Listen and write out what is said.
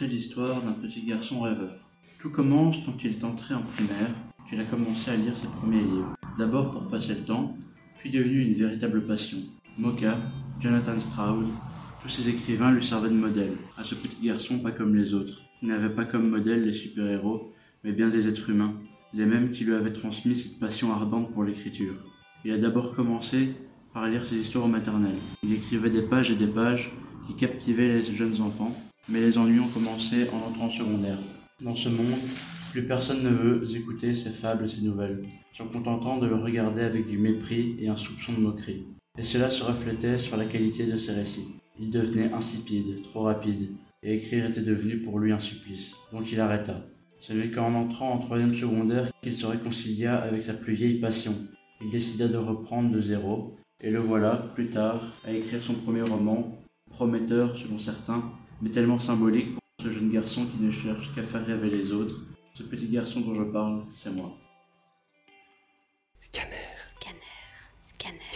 l'histoire d'un petit garçon rêveur. Tout commence quand il est entré en primaire, qu'il a commencé à lire ses premiers livres. D'abord pour passer le temps, puis devenu une véritable passion. Mocha, Jonathan Stroud, tous ces écrivains lui servaient de modèle, à ce petit garçon pas comme les autres, qui n'avait pas comme modèle les super-héros, mais bien des êtres humains, les mêmes qui lui avaient transmis cette passion ardente pour l'écriture. Il a d'abord commencé par lire ses histoires maternelles. Il écrivait des pages et des pages qui captivaient les jeunes enfants, mais les ennuis ont commencé en entrant en secondaire. Dans ce monde, plus personne ne veut écouter ses fables ses nouvelles, se contentant de le regarder avec du mépris et un soupçon de moquerie. Et cela se reflétait sur la qualité de ses récits. Il devenait insipide, trop rapide, et écrire était devenu pour lui un supplice. Donc il arrêta. Ce n'est qu'en entrant en troisième secondaire qu'il se réconcilia avec sa plus vieille passion. Il décida de reprendre de zéro, et le voilà, plus tard, à écrire son premier roman, prometteur selon certains, mais tellement symbolique pour ce jeune garçon qui ne cherche qu'à faire rêver les autres. Ce petit garçon dont je parle, c'est moi. Scanner. Scanner, scanner.